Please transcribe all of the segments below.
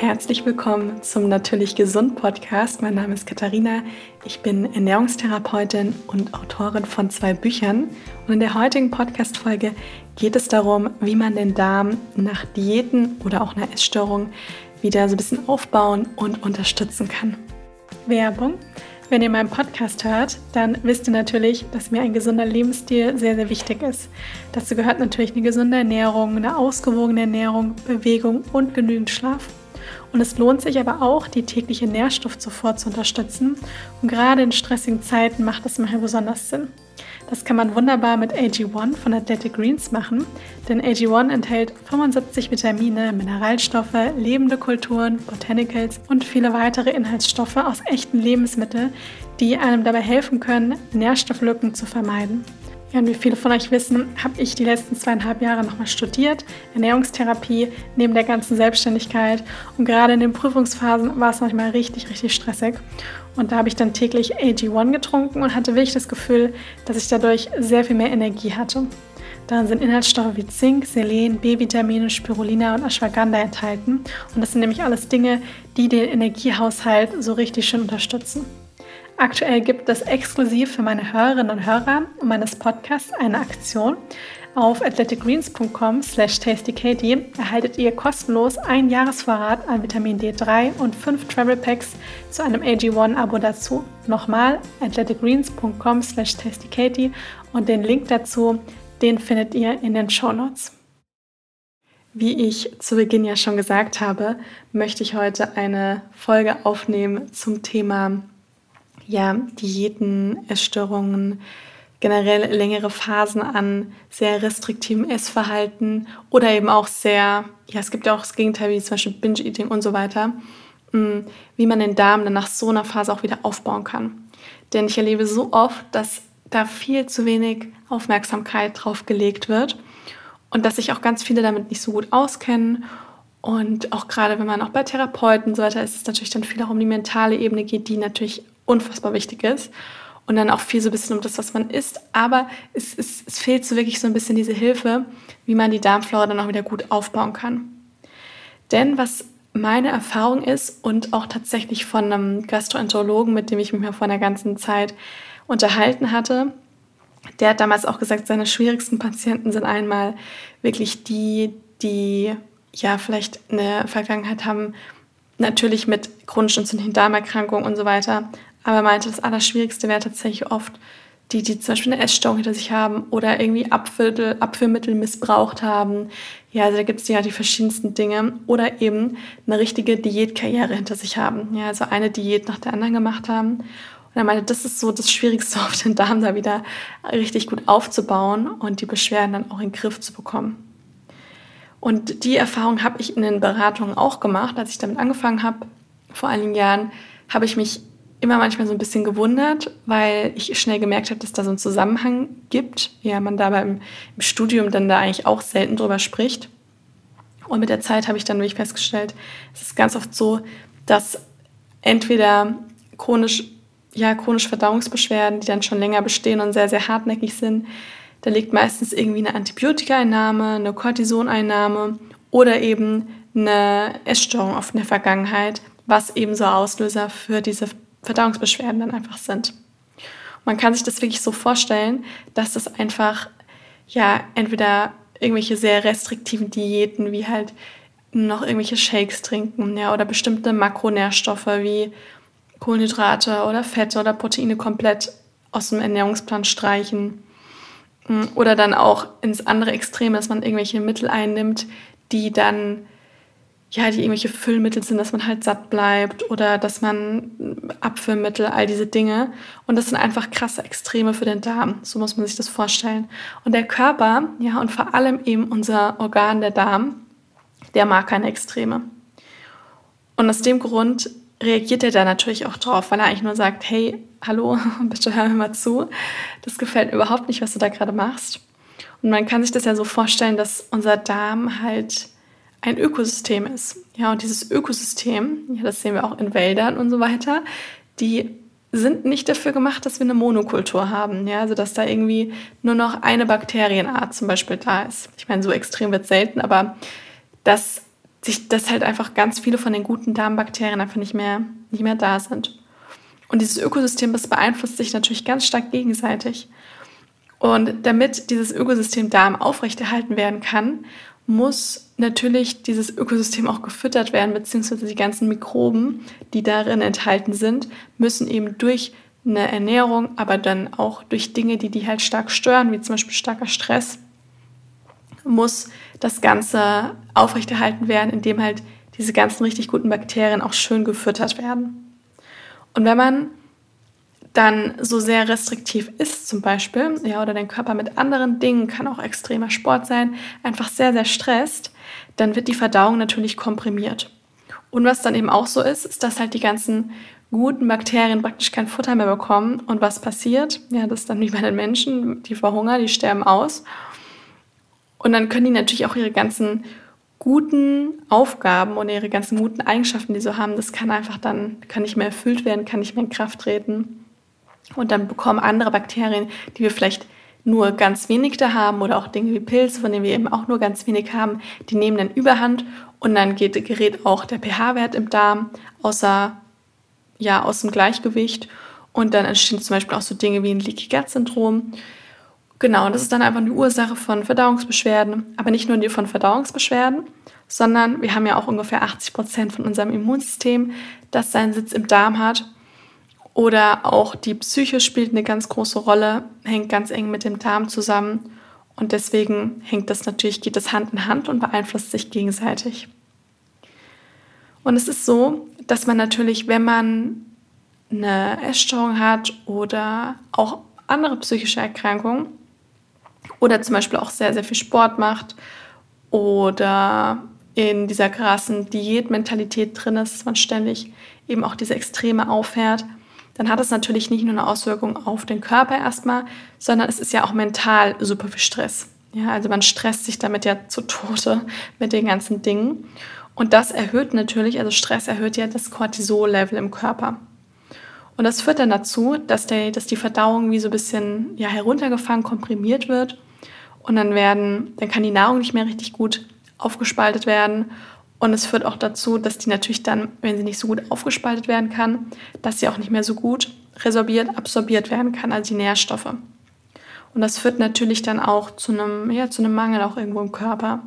Herzlich willkommen zum Natürlich Gesund Podcast. Mein Name ist Katharina. Ich bin Ernährungstherapeutin und Autorin von zwei Büchern. Und in der heutigen Podcast-Folge geht es darum, wie man den Darm nach Diäten oder auch einer Essstörung wieder so ein bisschen aufbauen und unterstützen kann. Werbung. Wenn ihr meinen Podcast hört, dann wisst ihr natürlich, dass mir ein gesunder Lebensstil sehr, sehr wichtig ist. Dazu gehört natürlich eine gesunde Ernährung, eine ausgewogene Ernährung, Bewegung und genügend Schlaf. Und es lohnt sich aber auch, die tägliche Nährstoffzufuhr zu unterstützen. Und gerade in stressigen Zeiten macht das manchmal besonders Sinn. Das kann man wunderbar mit AG1 von Athletic Greens machen, denn AG1 enthält 75 Vitamine, Mineralstoffe, lebende Kulturen, Botanicals und viele weitere Inhaltsstoffe aus echten Lebensmitteln, die einem dabei helfen können, Nährstofflücken zu vermeiden. Ja, wie viele von euch wissen, habe ich die letzten zweieinhalb Jahre nochmal studiert, Ernährungstherapie neben der ganzen Selbstständigkeit. Und gerade in den Prüfungsphasen war es manchmal richtig, richtig stressig. Und da habe ich dann täglich AG1 getrunken und hatte wirklich das Gefühl, dass ich dadurch sehr viel mehr Energie hatte. Darin sind Inhaltsstoffe wie Zink, Selen, B-Vitamine, Spirulina und Ashwagandha enthalten. Und das sind nämlich alles Dinge, die den Energiehaushalt so richtig schön unterstützen. Aktuell gibt es exklusiv für meine Hörerinnen und Hörer meines Podcasts eine Aktion. Auf athleticgreens.com slash tastykatie erhaltet ihr kostenlos ein Jahresvorrat an Vitamin D3 und fünf Travel Packs zu einem AG1-Abo dazu. Nochmal athleticgreens.com slash tastykatie und den Link dazu, den findet ihr in den Show Notes. Wie ich zu Beginn ja schon gesagt habe, möchte ich heute eine Folge aufnehmen zum Thema ja, Diäten, Essstörungen, generell längere Phasen an sehr restriktivem Essverhalten oder eben auch sehr, ja, es gibt ja auch das Gegenteil, wie zum Beispiel Binge-Eating und so weiter, mm, wie man den Darm dann nach so einer Phase auch wieder aufbauen kann. Denn ich erlebe so oft, dass da viel zu wenig Aufmerksamkeit drauf gelegt wird und dass sich auch ganz viele damit nicht so gut auskennen. Und auch gerade wenn man auch bei Therapeuten und so weiter ist, es natürlich dann viel auch um die mentale Ebene geht, die natürlich unfassbar wichtig ist. Und dann auch viel so ein bisschen um das, was man isst. Aber es, es, es fehlt so wirklich so ein bisschen diese Hilfe, wie man die Darmflora dann auch wieder gut aufbauen kann. Denn was meine Erfahrung ist und auch tatsächlich von einem Gastroenterologen, mit dem ich mich vor einer ganzen Zeit unterhalten hatte, der hat damals auch gesagt, seine schwierigsten Patienten sind einmal wirklich die, die ja vielleicht eine Vergangenheit haben, natürlich mit chronisch entzündlichen Darmerkrankungen und so weiter, aber er meinte, das Allerschwierigste wäre tatsächlich oft die, die zum Beispiel eine Essstörung hinter sich haben oder irgendwie Abfüll, Abführmittel missbraucht haben. Ja, also da gibt es ja die verschiedensten Dinge. Oder eben eine richtige Diätkarriere hinter sich haben. Ja, also eine Diät nach der anderen gemacht haben. Und er meinte, das ist so das Schwierigste auf den Darm da wieder richtig gut aufzubauen und die Beschwerden dann auch in den Griff zu bekommen. Und die Erfahrung habe ich in den Beratungen auch gemacht, als ich damit angefangen habe. Vor einigen Jahren habe ich mich immer manchmal so ein bisschen gewundert, weil ich schnell gemerkt habe, dass da so einen Zusammenhang gibt. Ja, man dabei im, im Studium dann da eigentlich auch selten drüber spricht. Und mit der Zeit habe ich dann wirklich festgestellt, es ist ganz oft so, dass entweder chronisch, ja, chronische Verdauungsbeschwerden, die dann schon länger bestehen und sehr, sehr hartnäckig sind, da liegt meistens irgendwie eine Antibiotikaeinnahme, eine Cortisoneinnahme oder eben eine Essstörung oft in der Vergangenheit, was eben so Auslöser für diese Verdauungsbeschwerden dann einfach sind. Man kann sich das wirklich so vorstellen, dass das einfach, ja, entweder irgendwelche sehr restriktiven Diäten, wie halt noch irgendwelche Shakes trinken, ja, oder bestimmte Makronährstoffe wie Kohlenhydrate oder Fette oder Proteine komplett aus dem Ernährungsplan streichen. Oder dann auch ins andere Extrem, dass man irgendwelche Mittel einnimmt, die dann ja, die irgendwelche Füllmittel sind, dass man halt satt bleibt oder dass man Abführmittel, all diese Dinge. Und das sind einfach krasse Extreme für den Darm. So muss man sich das vorstellen. Und der Körper, ja, und vor allem eben unser Organ, der Darm, der mag keine Extreme. Und aus dem Grund reagiert er da natürlich auch drauf, weil er eigentlich nur sagt, hey, hallo, bitte hör mir mal zu. Das gefällt mir überhaupt nicht, was du da gerade machst. Und man kann sich das ja so vorstellen, dass unser Darm halt ein Ökosystem ist. Ja, und dieses Ökosystem, ja, das sehen wir auch in Wäldern und so weiter, die sind nicht dafür gemacht, dass wir eine Monokultur haben. Ja, also dass da irgendwie nur noch eine Bakterienart zum Beispiel da ist. Ich meine, so extrem wird selten, aber dass sich, dass halt einfach ganz viele von den guten Darmbakterien einfach nicht mehr, nicht mehr da sind. Und dieses Ökosystem, das beeinflusst sich natürlich ganz stark gegenseitig. Und damit dieses Ökosystem Darm aufrechterhalten werden kann, muss natürlich dieses Ökosystem auch gefüttert werden, beziehungsweise die ganzen Mikroben, die darin enthalten sind, müssen eben durch eine Ernährung, aber dann auch durch Dinge, die die halt stark stören, wie zum Beispiel starker Stress, muss das Ganze aufrechterhalten werden, indem halt diese ganzen richtig guten Bakterien auch schön gefüttert werden. Und wenn man dann so sehr restriktiv ist zum Beispiel, ja, oder den Körper mit anderen Dingen, kann auch extremer Sport sein, einfach sehr, sehr stresst, dann wird die Verdauung natürlich komprimiert. Und was dann eben auch so ist, ist, dass halt die ganzen guten Bakterien praktisch kein Futter mehr bekommen. Und was passiert? Ja, das ist dann wie bei den Menschen, die verhungern, die sterben aus. Und dann können die natürlich auch ihre ganzen guten Aufgaben und ihre ganzen guten Eigenschaften, die sie so haben, das kann einfach dann, kann nicht mehr erfüllt werden, kann nicht mehr in Kraft treten. Und dann bekommen andere Bakterien, die wir vielleicht nur ganz wenig da haben oder auch Dinge wie Pilze, von denen wir eben auch nur ganz wenig haben, die nehmen dann Überhand und dann geht, gerät auch der pH-Wert im Darm außer, ja, aus dem Gleichgewicht. Und dann entstehen zum Beispiel auch so Dinge wie ein Leaky Gut Syndrom. Genau, und das ist dann einfach eine Ursache von Verdauungsbeschwerden, aber nicht nur die von Verdauungsbeschwerden, sondern wir haben ja auch ungefähr 80 Prozent von unserem Immunsystem, das seinen Sitz im Darm hat oder auch die Psyche spielt eine ganz große Rolle, hängt ganz eng mit dem Darm zusammen. Und deswegen hängt das natürlich, geht das Hand in Hand und beeinflusst sich gegenseitig. Und es ist so, dass man natürlich, wenn man eine Essstörung hat oder auch andere psychische Erkrankungen oder zum Beispiel auch sehr, sehr viel Sport macht oder in dieser krassen Diätmentalität drin ist, dass man ständig eben auch diese Extreme auffährt, dann hat es natürlich nicht nur eine Auswirkung auf den Körper erstmal, sondern es ist ja auch mental super viel Stress. Ja, also man stresst sich damit ja zu Tode mit den ganzen Dingen. Und das erhöht natürlich, also Stress erhöht ja das Cortisol-Level im Körper. Und das führt dann dazu, dass, der, dass die Verdauung wie so ein bisschen ja, heruntergefahren, komprimiert wird. Und dann werden, dann kann die Nahrung nicht mehr richtig gut aufgespaltet werden. Und es führt auch dazu, dass die natürlich dann, wenn sie nicht so gut aufgespaltet werden kann, dass sie auch nicht mehr so gut resorbiert, absorbiert werden kann, also die Nährstoffe. Und das führt natürlich dann auch zu einem, ja, zu einem Mangel auch irgendwo im Körper.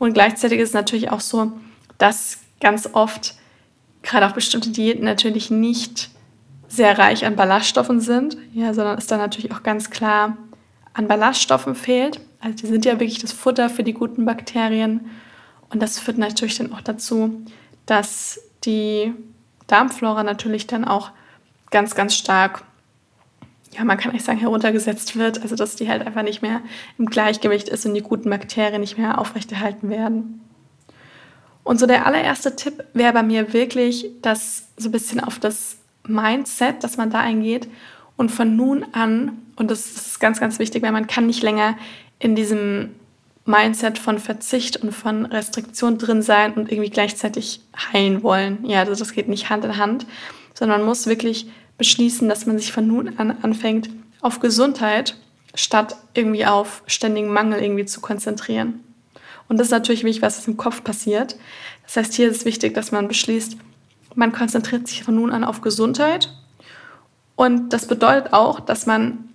Und gleichzeitig ist es natürlich auch so, dass ganz oft gerade auch bestimmte Diäten natürlich nicht sehr reich an Ballaststoffen sind, ja, sondern es dann natürlich auch ganz klar an Ballaststoffen fehlt. Also die sind ja wirklich das Futter für die guten Bakterien und das führt natürlich dann auch dazu, dass die Darmflora natürlich dann auch ganz, ganz stark, ja, man kann eigentlich sagen, heruntergesetzt wird. Also, dass die halt einfach nicht mehr im Gleichgewicht ist und die guten Bakterien nicht mehr aufrechterhalten werden. Und so der allererste Tipp wäre bei mir wirklich, dass so ein bisschen auf das Mindset, dass man da eingeht und von nun an, und das ist ganz, ganz wichtig, weil man kann nicht länger in diesem Mindset von Verzicht und von Restriktion drin sein und irgendwie gleichzeitig heilen wollen. Ja, also das geht nicht Hand in Hand, sondern man muss wirklich beschließen, dass man sich von nun an anfängt, auf Gesundheit statt irgendwie auf ständigen Mangel irgendwie zu konzentrieren. Und das ist natürlich wichtig, was im Kopf passiert. Das heißt, hier ist es wichtig, dass man beschließt, man konzentriert sich von nun an auf Gesundheit. Und das bedeutet auch, dass man,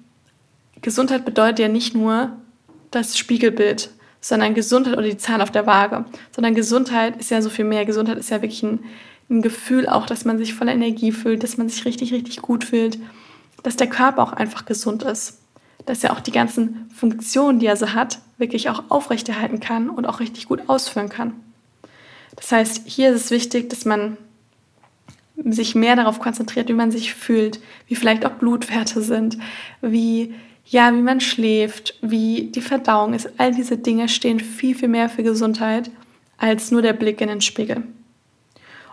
Gesundheit bedeutet ja nicht nur das Spiegelbild sondern Gesundheit oder die Zahl auf der Waage, sondern Gesundheit ist ja so viel mehr. Gesundheit ist ja wirklich ein, ein Gefühl auch, dass man sich voller Energie fühlt, dass man sich richtig, richtig gut fühlt, dass der Körper auch einfach gesund ist, dass er auch die ganzen Funktionen, die er so hat, wirklich auch aufrechterhalten kann und auch richtig gut ausführen kann. Das heißt, hier ist es wichtig, dass man sich mehr darauf konzentriert, wie man sich fühlt, wie vielleicht auch Blutwerte sind, wie ja, wie man schläft, wie die Verdauung ist, all diese Dinge stehen viel, viel mehr für Gesundheit als nur der Blick in den Spiegel.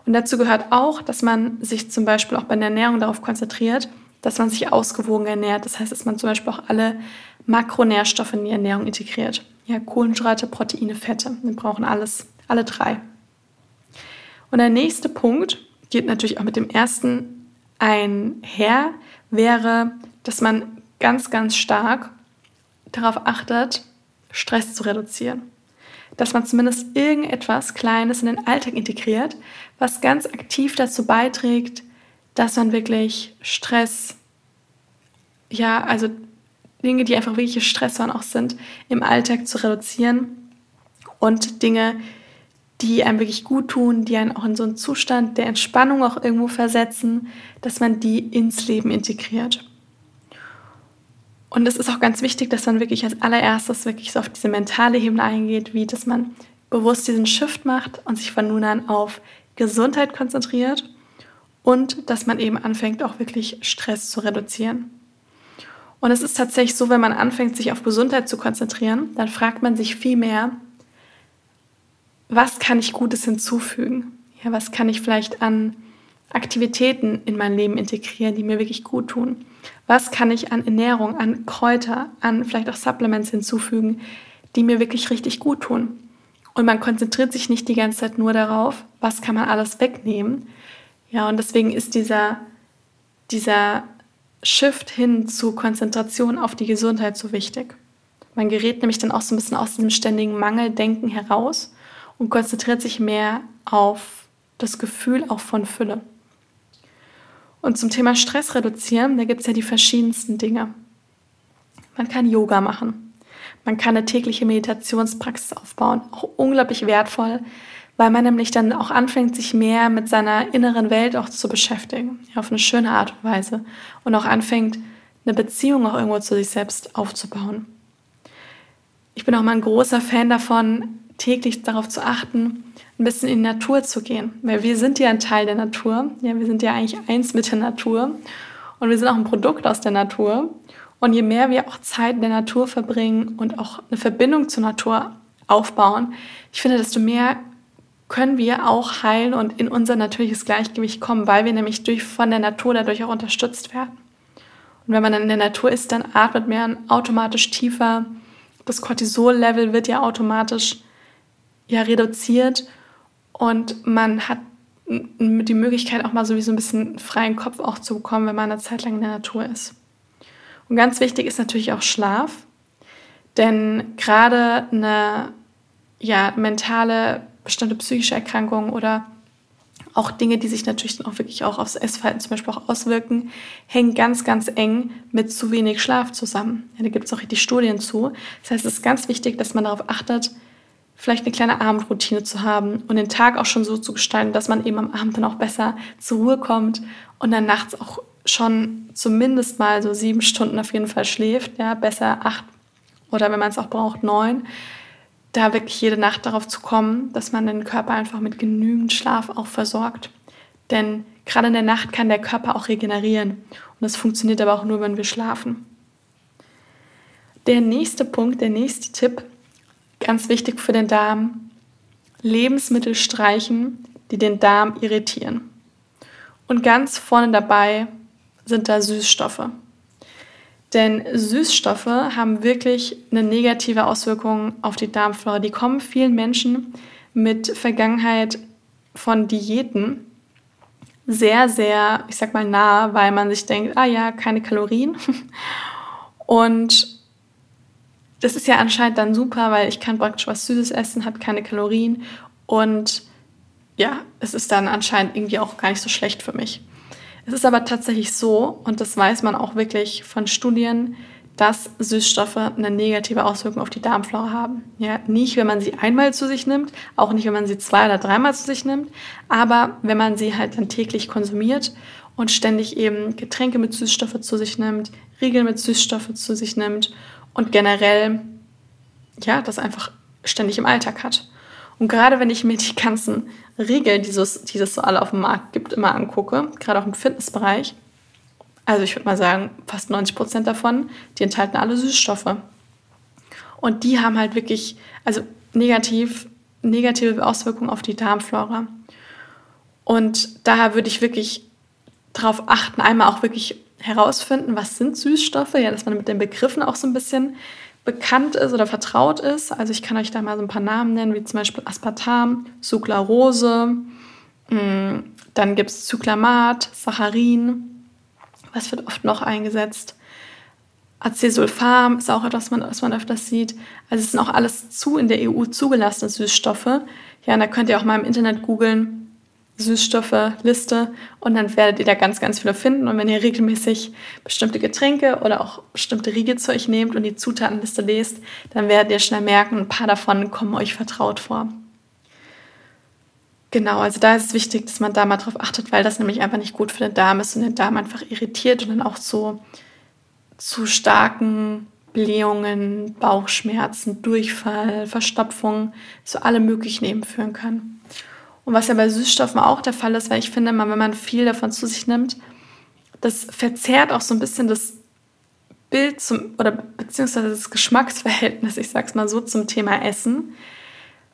Und dazu gehört auch, dass man sich zum Beispiel auch bei der Ernährung darauf konzentriert, dass man sich ausgewogen ernährt. Das heißt, dass man zum Beispiel auch alle Makronährstoffe in die Ernährung integriert. Ja, Kohlenhydrate, Proteine, Fette. Wir brauchen alles, alle drei. Und der nächste Punkt geht natürlich auch mit dem ersten einher, wäre, dass man ganz, ganz stark darauf achtet, Stress zu reduzieren. dass man zumindest irgendetwas Kleines in den Alltag integriert, was ganz aktiv dazu beiträgt, dass man wirklich Stress, ja, also Dinge, die einfach wirklich Stressoren auch sind, im Alltag zu reduzieren und Dinge, die einem wirklich gut tun, die einen auch in so einen Zustand der Entspannung auch irgendwo versetzen, dass man die ins Leben integriert. Und es ist auch ganz wichtig, dass man wirklich als allererstes wirklich so auf diese mentale Ebene eingeht, wie dass man bewusst diesen Shift macht und sich von nun an auf Gesundheit konzentriert und dass man eben anfängt, auch wirklich Stress zu reduzieren. Und es ist tatsächlich so, wenn man anfängt, sich auf Gesundheit zu konzentrieren, dann fragt man sich viel mehr, was kann ich Gutes hinzufügen? Ja, was kann ich vielleicht an Aktivitäten in mein Leben integrieren, die mir wirklich gut tun? Was kann ich an Ernährung, an Kräuter, an vielleicht auch Supplements hinzufügen, die mir wirklich richtig gut tun? Und man konzentriert sich nicht die ganze Zeit nur darauf, was kann man alles wegnehmen. Ja, und deswegen ist dieser, dieser Shift hin zu Konzentration auf die Gesundheit so wichtig. Man gerät nämlich dann auch so ein bisschen aus diesem ständigen Mangeldenken heraus und konzentriert sich mehr auf das Gefühl auch von Fülle. Und zum Thema Stress reduzieren, da gibt es ja die verschiedensten Dinge. Man kann Yoga machen. Man kann eine tägliche Meditationspraxis aufbauen. Auch unglaublich wertvoll, weil man nämlich dann auch anfängt, sich mehr mit seiner inneren Welt auch zu beschäftigen. Ja, auf eine schöne Art und Weise. Und auch anfängt, eine Beziehung auch irgendwo zu sich selbst aufzubauen. Ich bin auch mal ein großer Fan davon, täglich darauf zu achten, ein bisschen in die Natur zu gehen. Weil wir sind ja ein Teil der Natur. Ja, wir sind ja eigentlich eins mit der Natur. Und wir sind auch ein Produkt aus der Natur. Und je mehr wir auch Zeit in der Natur verbringen und auch eine Verbindung zur Natur aufbauen, ich finde, desto mehr können wir auch heilen und in unser natürliches Gleichgewicht kommen, weil wir nämlich durch, von der Natur dadurch auch unterstützt werden. Und wenn man dann in der Natur ist, dann atmet man automatisch tiefer. Das Cortisol-Level wird ja automatisch ja reduziert und man hat die Möglichkeit auch mal sowieso ein bisschen freien Kopf auch zu bekommen, wenn man eine Zeit lang in der Natur ist. Und ganz wichtig ist natürlich auch Schlaf, denn gerade eine ja, mentale, bestimmte psychische Erkrankung oder auch Dinge, die sich natürlich dann auch wirklich auch aufs Essverhalten zum Beispiel auch auswirken, hängen ganz, ganz eng mit zu wenig Schlaf zusammen. Ja, da gibt es auch richtig Studien zu. Das heißt, es ist ganz wichtig, dass man darauf achtet, vielleicht eine kleine Abendroutine zu haben und den Tag auch schon so zu gestalten, dass man eben am Abend dann auch besser zur Ruhe kommt und dann nachts auch schon zumindest mal so sieben Stunden auf jeden Fall schläft, ja, besser acht oder wenn man es auch braucht, neun, da wirklich jede Nacht darauf zu kommen, dass man den Körper einfach mit genügend Schlaf auch versorgt. Denn gerade in der Nacht kann der Körper auch regenerieren und das funktioniert aber auch nur, wenn wir schlafen. Der nächste Punkt, der nächste Tipp Ganz wichtig für den Darm, Lebensmittel streichen, die den Darm irritieren. Und ganz vorne dabei sind da Süßstoffe. Denn Süßstoffe haben wirklich eine negative Auswirkung auf die Darmflora. Die kommen vielen Menschen mit Vergangenheit von Diäten sehr, sehr, ich sag mal, nah, weil man sich denkt, ah ja, keine Kalorien. Und das ist ja anscheinend dann super, weil ich kann praktisch was Süßes essen, hat keine Kalorien und ja, es ist dann anscheinend irgendwie auch gar nicht so schlecht für mich. Es ist aber tatsächlich so, und das weiß man auch wirklich von Studien, dass Süßstoffe eine negative Auswirkung auf die Darmflora haben. Ja, nicht, wenn man sie einmal zu sich nimmt, auch nicht, wenn man sie zwei oder dreimal zu sich nimmt, aber wenn man sie halt dann täglich konsumiert und ständig eben Getränke mit Süßstoffe zu sich nimmt, Riegel mit Süßstoffe zu sich nimmt und generell, ja, das einfach ständig im Alltag hat. Und gerade wenn ich mir die ganzen Regeln, die, es, die es so alle auf dem Markt gibt, immer angucke, gerade auch im Fitnessbereich, also ich würde mal sagen, fast 90 Prozent davon, die enthalten alle Süßstoffe. Und die haben halt wirklich, also negativ, negative Auswirkungen auf die Darmflora. Und daher würde ich wirklich darauf achten, einmal auch wirklich herausfinden, was sind Süßstoffe, ja, dass man mit den Begriffen auch so ein bisschen bekannt ist oder vertraut ist. Also ich kann euch da mal so ein paar Namen nennen, wie zum Beispiel Aspartam, Sucralose, mm, dann gibt es Zyklamat, Saccharin, was wird oft noch eingesetzt? Acesulfam ist auch etwas, was man, was man öfters sieht. Also es sind auch alles zu in der EU zugelassene Süßstoffe. Ja, und da könnt ihr auch mal im Internet googeln, Süßstoffe, Liste und dann werdet ihr da ganz, ganz viele finden. Und wenn ihr regelmäßig bestimmte Getränke oder auch bestimmte Riegel zu euch nehmt und die Zutatenliste lest, dann werdet ihr schnell merken, ein paar davon kommen euch vertraut vor. Genau, also da ist es wichtig, dass man da mal drauf achtet, weil das nämlich einfach nicht gut für den Darm ist und den Darm einfach irritiert und dann auch so zu starken Blähungen, Bauchschmerzen, Durchfall, Verstopfung, so alle möglichen eben führen kann. Und was ja bei Süßstoffen auch der Fall ist, weil ich finde, wenn man viel davon zu sich nimmt, das verzerrt auch so ein bisschen das Bild zum, oder beziehungsweise das Geschmacksverhältnis, ich sag's mal so, zum Thema Essen,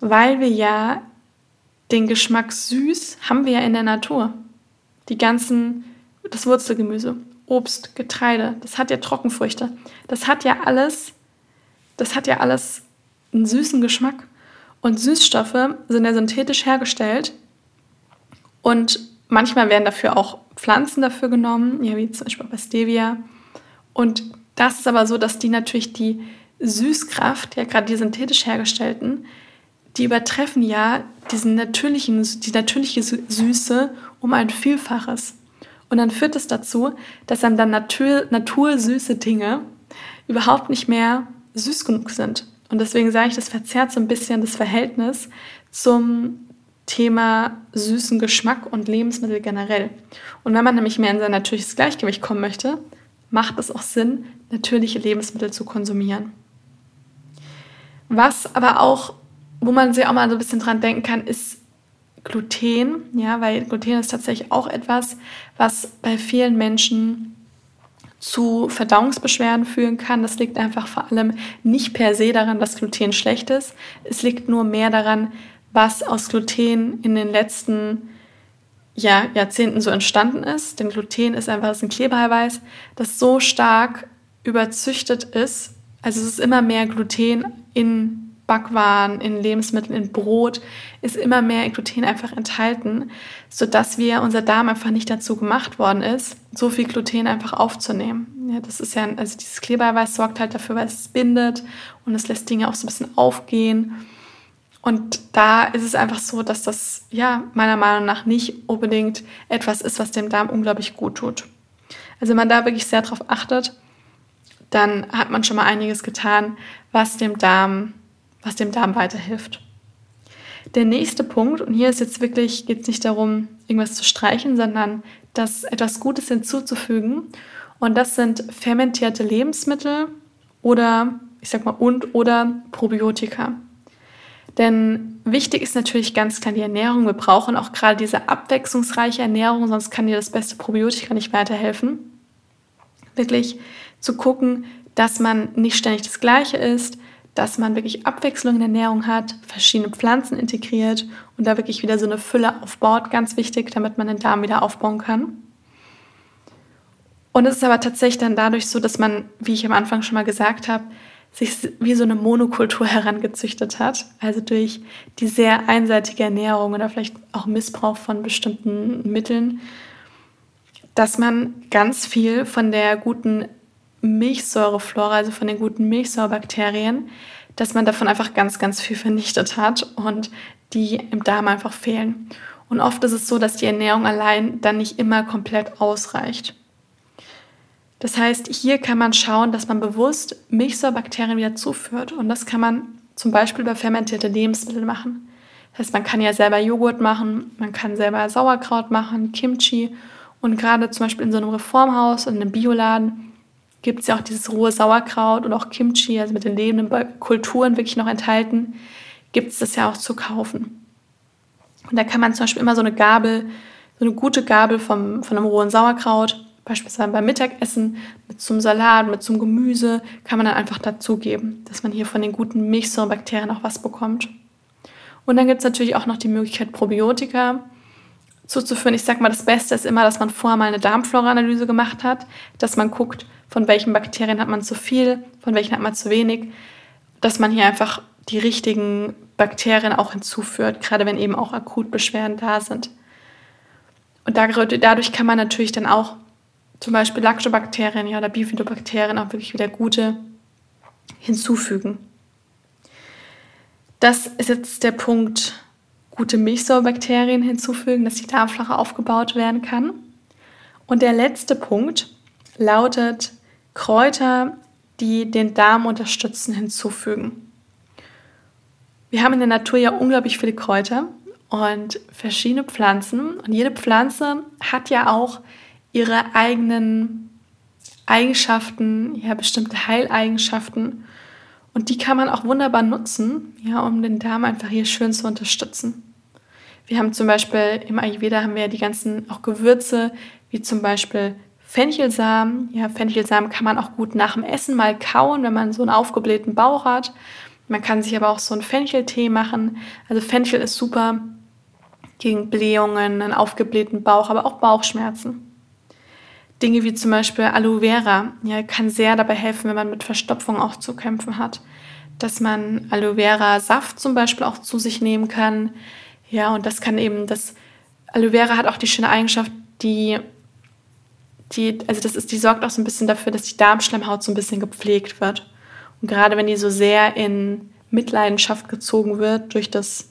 weil wir ja den Geschmack süß haben wir ja in der Natur. Die ganzen, das Wurzelgemüse, Obst, Getreide, das hat ja Trockenfrüchte. Das hat ja alles, das hat ja alles einen süßen Geschmack. Und Süßstoffe sind ja synthetisch hergestellt und manchmal werden dafür auch Pflanzen dafür genommen, ja, wie zum Beispiel bei Stevia. Und das ist aber so, dass die natürlich die Süßkraft, ja gerade die synthetisch hergestellten, die übertreffen ja diesen natürlichen, die natürliche Süße um ein Vielfaches. Und dann führt es dazu, dass einem dann natur, natursüße Dinge überhaupt nicht mehr süß genug sind. Und deswegen sage ich, das verzerrt so ein bisschen das Verhältnis zum Thema süßen Geschmack und Lebensmittel generell. Und wenn man nämlich mehr in sein natürliches Gleichgewicht kommen möchte, macht es auch Sinn, natürliche Lebensmittel zu konsumieren. Was aber auch wo man sich auch mal so ein bisschen dran denken kann, ist Gluten, ja, weil Gluten ist tatsächlich auch etwas, was bei vielen Menschen zu Verdauungsbeschwerden führen kann. Das liegt einfach vor allem nicht per se daran, dass Gluten schlecht ist. Es liegt nur mehr daran, was aus Gluten in den letzten ja, Jahrzehnten so entstanden ist. Denn Gluten ist einfach ein Klebeeiweiß, das so stark überzüchtet ist. Also es ist immer mehr Gluten in Backwaren, in Lebensmitteln, in Brot ist immer mehr Gluten einfach enthalten, sodass wir, unser Darm einfach nicht dazu gemacht worden ist, so viel Gluten einfach aufzunehmen. Ja, das ist ja, also dieses Klebereiweiß sorgt halt dafür, weil es bindet und es lässt Dinge auch so ein bisschen aufgehen. Und da ist es einfach so, dass das ja meiner Meinung nach nicht unbedingt etwas ist, was dem Darm unglaublich gut tut. Also wenn man da wirklich sehr drauf achtet, dann hat man schon mal einiges getan, was dem Darm was dem Darm weiterhilft. Der nächste Punkt, und hier ist jetzt wirklich, geht es nicht darum, irgendwas zu streichen, sondern das etwas Gutes hinzuzufügen. Und das sind fermentierte Lebensmittel oder, ich sag mal, und oder Probiotika. Denn wichtig ist natürlich ganz klar die Ernährung. Wir brauchen auch gerade diese abwechslungsreiche Ernährung, sonst kann dir das beste Probiotika nicht weiterhelfen. Wirklich zu gucken, dass man nicht ständig das Gleiche isst, dass man wirklich Abwechslung in der Ernährung hat, verschiedene Pflanzen integriert und da wirklich wieder so eine Fülle aufbaut. Ganz wichtig, damit man den Darm wieder aufbauen kann. Und es ist aber tatsächlich dann dadurch so, dass man, wie ich am Anfang schon mal gesagt habe, sich wie so eine Monokultur herangezüchtet hat. Also durch die sehr einseitige Ernährung oder vielleicht auch Missbrauch von bestimmten Mitteln, dass man ganz viel von der guten Milchsäureflora, also von den guten Milchsäurebakterien, dass man davon einfach ganz, ganz viel vernichtet hat und die im Darm einfach fehlen. Und oft ist es so, dass die Ernährung allein dann nicht immer komplett ausreicht. Das heißt, hier kann man schauen, dass man bewusst Milchsäurebakterien wieder zuführt. Und das kann man zum Beispiel über fermentierte Lebensmittel machen. Das heißt, man kann ja selber Joghurt machen, man kann selber Sauerkraut machen, Kimchi. Und gerade zum Beispiel in so einem Reformhaus und einem Bioladen gibt es ja auch dieses rohe Sauerkraut und auch Kimchi, also mit den lebenden Kulturen wirklich noch enthalten, gibt es das ja auch zu kaufen. Und da kann man zum Beispiel immer so eine Gabel, so eine gute Gabel vom, von einem rohen Sauerkraut, beispielsweise beim Mittagessen, mit zum Salat, mit zum Gemüse, kann man dann einfach dazugeben, dass man hier von den guten Milchsäurebakterien auch was bekommt. Und dann gibt es natürlich auch noch die Möglichkeit, Probiotika zuzuführen. Ich sage mal, das Beste ist immer, dass man vorher mal eine Darmflora-Analyse gemacht hat, dass man guckt, von welchen Bakterien hat man zu viel, von welchen hat man zu wenig, dass man hier einfach die richtigen Bakterien auch hinzuführt, gerade wenn eben auch akut Beschwerden da sind. Und dadurch kann man natürlich dann auch zum Beispiel Lactobakterien oder Bifidobakterien auch wirklich wieder gute hinzufügen. Das ist jetzt der Punkt, gute Milchsäurebakterien hinzufügen, dass die Darmflache aufgebaut werden kann. Und der letzte Punkt lautet Kräuter, die den Darm unterstützen, hinzufügen. Wir haben in der Natur ja unglaublich viele Kräuter und verschiedene Pflanzen. Und jede Pflanze hat ja auch ihre eigenen Eigenschaften, ja, bestimmte Heileigenschaften. Und die kann man auch wunderbar nutzen, ja, um den Darm einfach hier schön zu unterstützen. Wir haben zum Beispiel im Ayurveda haben wir ja die ganzen auch Gewürze, wie zum Beispiel Fenchelsamen. Ja, Fenchelsamen kann man auch gut nach dem Essen mal kauen, wenn man so einen aufgeblähten Bauch hat. Man kann sich aber auch so einen Fencheltee machen. Also Fenchel ist super gegen Blähungen, einen aufgeblähten Bauch, aber auch Bauchschmerzen. Dinge wie zum Beispiel Aloe Vera ja, kann sehr dabei helfen, wenn man mit Verstopfung auch zu kämpfen hat. Dass man Aloe Vera Saft zum Beispiel auch zu sich nehmen kann. Ja, und das kann eben, das Aloe Vera hat auch die schöne Eigenschaft, die, die, also das ist, die sorgt auch so ein bisschen dafür, dass die Darmschleimhaut so ein bisschen gepflegt wird. Und gerade wenn die so sehr in Mitleidenschaft gezogen wird durch das,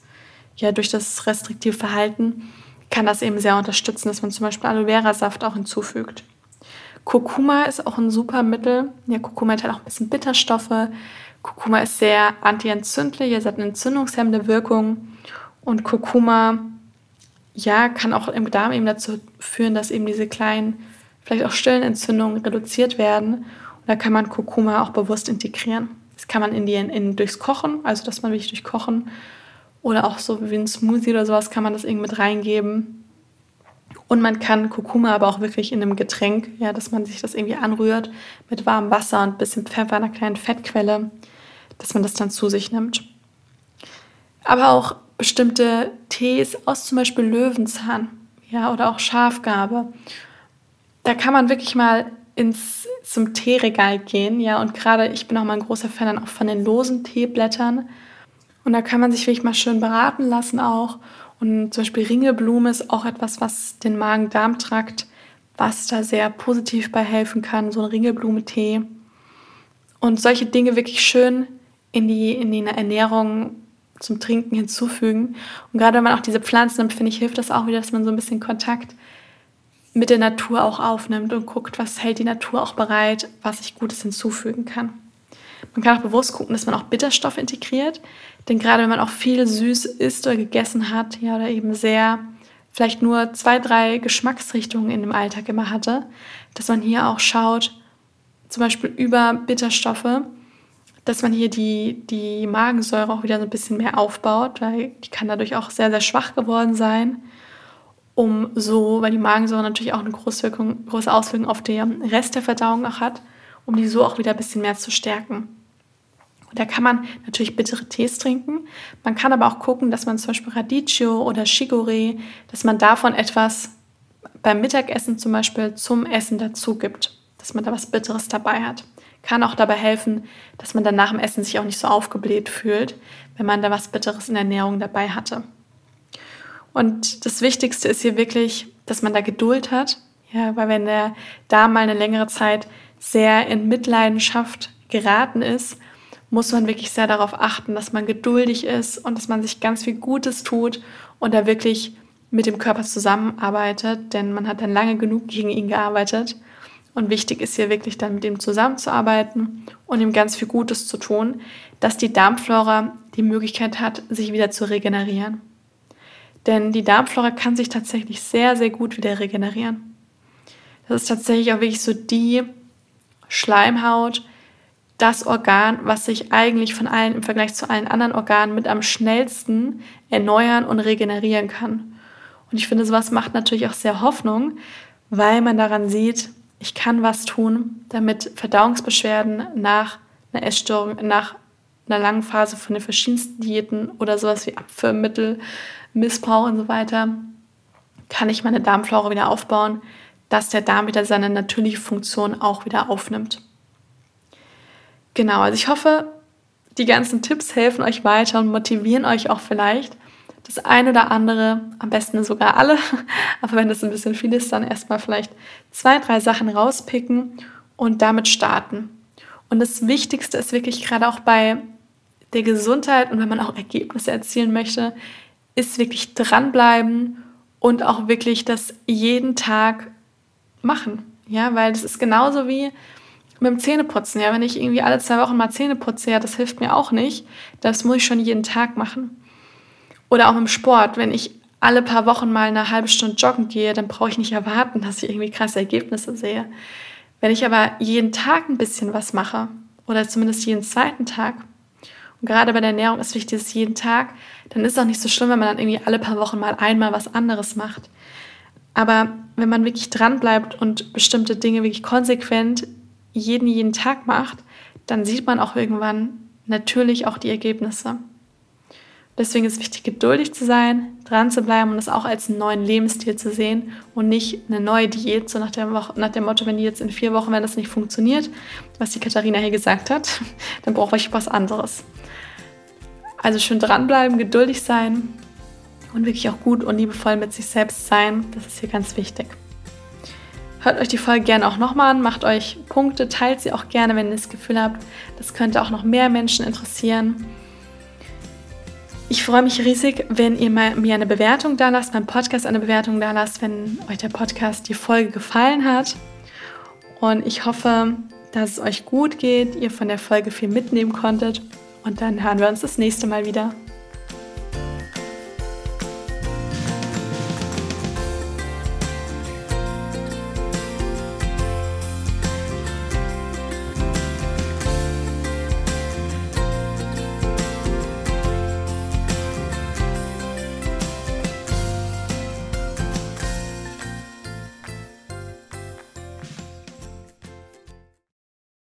ja, durch das restriktive Verhalten, kann das eben sehr unterstützen, dass man zum Beispiel Aloe Vera Saft auch hinzufügt. Kurkuma ist auch ein super Mittel. Ja, Kurkuma hat auch ein bisschen Bitterstoffe. Kurkuma ist sehr antientzündlich, es hat eine entzündungshemmende Wirkung. Und Kurkuma, ja, kann auch im Darm eben dazu führen, dass eben diese kleinen, vielleicht auch stillen Entzündungen reduziert werden. Und da kann man Kurkuma auch bewusst integrieren. Das kann man in die, in, durchs Kochen, also dass man wirklich durch Kochen oder auch so wie ein Smoothie oder sowas kann man das irgendwie mit reingeben. Und man kann Kurkuma aber auch wirklich in einem Getränk, ja, dass man sich das irgendwie anrührt mit warmem Wasser und ein bisschen Pfeffer, einer kleinen Fettquelle, dass man das dann zu sich nimmt. Aber auch bestimmte Tees aus zum Beispiel Löwenzahn, ja, oder auch Schafgarbe. Da kann man wirklich mal ins, zum Teeregal gehen, ja, und gerade ich bin auch mal ein großer Fan dann auch von den losen Teeblättern. Und da kann man sich wirklich mal schön beraten lassen auch und zum Beispiel Ringelblume ist auch etwas, was den Magen-Darm-Trakt, was da sehr positiv bei helfen kann, so ein Ringelblumetee. Und solche Dinge wirklich schön in die, in die Ernährung zum Trinken hinzufügen. Und gerade wenn man auch diese Pflanzen nimmt, finde ich, hilft das auch wieder, dass man so ein bisschen Kontakt mit der Natur auch aufnimmt und guckt, was hält die Natur auch bereit, was ich Gutes hinzufügen kann. Man kann auch bewusst gucken, dass man auch Bitterstoff integriert. Denn gerade wenn man auch viel süß isst oder gegessen hat, ja, oder eben sehr, vielleicht nur zwei, drei Geschmacksrichtungen in dem Alltag immer hatte, dass man hier auch schaut, zum Beispiel über Bitterstoffe, dass man hier die, die Magensäure auch wieder so ein bisschen mehr aufbaut, weil die kann dadurch auch sehr, sehr schwach geworden sein, um so, weil die Magensäure natürlich auch eine große, Wirkung, große Auswirkung auf den Rest der Verdauung auch hat, um die so auch wieder ein bisschen mehr zu stärken. Da kann man natürlich bittere Tees trinken. Man kann aber auch gucken, dass man zum Beispiel Radicchio oder Chicorée, dass man davon etwas beim Mittagessen zum Beispiel zum Essen dazu gibt, dass man da was Bitteres dabei hat. Kann auch dabei helfen, dass man dann nach dem Essen sich auch nicht so aufgebläht fühlt, wenn man da was Bitteres in der Ernährung dabei hatte. Und das Wichtigste ist hier wirklich, dass man da Geduld hat, ja, weil wenn der Darm mal eine längere Zeit sehr in Mitleidenschaft geraten ist, muss man wirklich sehr darauf achten, dass man geduldig ist und dass man sich ganz viel Gutes tut und da wirklich mit dem Körper zusammenarbeitet, denn man hat dann lange genug gegen ihn gearbeitet. Und wichtig ist hier wirklich dann mit ihm zusammenzuarbeiten und ihm ganz viel Gutes zu tun, dass die Darmflora die Möglichkeit hat, sich wieder zu regenerieren. Denn die Darmflora kann sich tatsächlich sehr, sehr gut wieder regenerieren. Das ist tatsächlich auch wirklich so die Schleimhaut, das Organ, was sich eigentlich von allen im Vergleich zu allen anderen Organen mit am schnellsten erneuern und regenerieren kann. Und ich finde, sowas macht natürlich auch sehr Hoffnung, weil man daran sieht, ich kann was tun, damit Verdauungsbeschwerden nach einer Essstörung, nach einer langen Phase von den verschiedensten Diäten oder sowas wie Abführmittel, Missbrauch und so weiter, kann ich meine Darmflora wieder aufbauen, dass der Darm wieder seine natürliche Funktion auch wieder aufnimmt. Genau, also ich hoffe, die ganzen Tipps helfen euch weiter und motivieren euch auch vielleicht, das ein oder andere, am besten sogar alle, aber wenn das ein bisschen viel ist, dann erstmal vielleicht zwei, drei Sachen rauspicken und damit starten. Und das Wichtigste ist wirklich gerade auch bei der Gesundheit und wenn man auch Ergebnisse erzielen möchte, ist wirklich dranbleiben und auch wirklich das jeden Tag machen. Ja, weil das ist genauso wie mit dem Zähneputzen. Ja, wenn ich irgendwie alle zwei Wochen mal Zähne putze, ja, das hilft mir auch nicht. Das muss ich schon jeden Tag machen. Oder auch dem Sport. Wenn ich alle paar Wochen mal eine halbe Stunde joggen gehe, dann brauche ich nicht erwarten, dass ich irgendwie krasse Ergebnisse sehe. Wenn ich aber jeden Tag ein bisschen was mache oder zumindest jeden zweiten Tag, und gerade bei der Ernährung ist wichtig, dass jeden Tag, dann ist es auch nicht so schlimm, wenn man dann irgendwie alle paar Wochen mal einmal was anderes macht. Aber wenn man wirklich dran bleibt und bestimmte Dinge wirklich konsequent jeden, jeden Tag macht, dann sieht man auch irgendwann natürlich auch die Ergebnisse. Deswegen ist es wichtig, geduldig zu sein, dran zu bleiben und es auch als einen neuen Lebensstil zu sehen und nicht eine neue Diät, so nach dem, nach dem Motto, wenn die jetzt in vier Wochen, wenn das nicht funktioniert, was die Katharina hier gesagt hat, dann brauche ich was anderes. Also schön dranbleiben, geduldig sein und wirklich auch gut und liebevoll mit sich selbst sein. Das ist hier ganz wichtig. Hört euch die Folge gerne auch nochmal an, macht euch Punkte, teilt sie auch gerne, wenn ihr das Gefühl habt, das könnte auch noch mehr Menschen interessieren. Ich freue mich riesig, wenn ihr mir eine Bewertung da lasst, meinem Podcast eine Bewertung da lasst, wenn euch der Podcast, die Folge gefallen hat. Und ich hoffe, dass es euch gut geht, ihr von der Folge viel mitnehmen konntet. Und dann hören wir uns das nächste Mal wieder.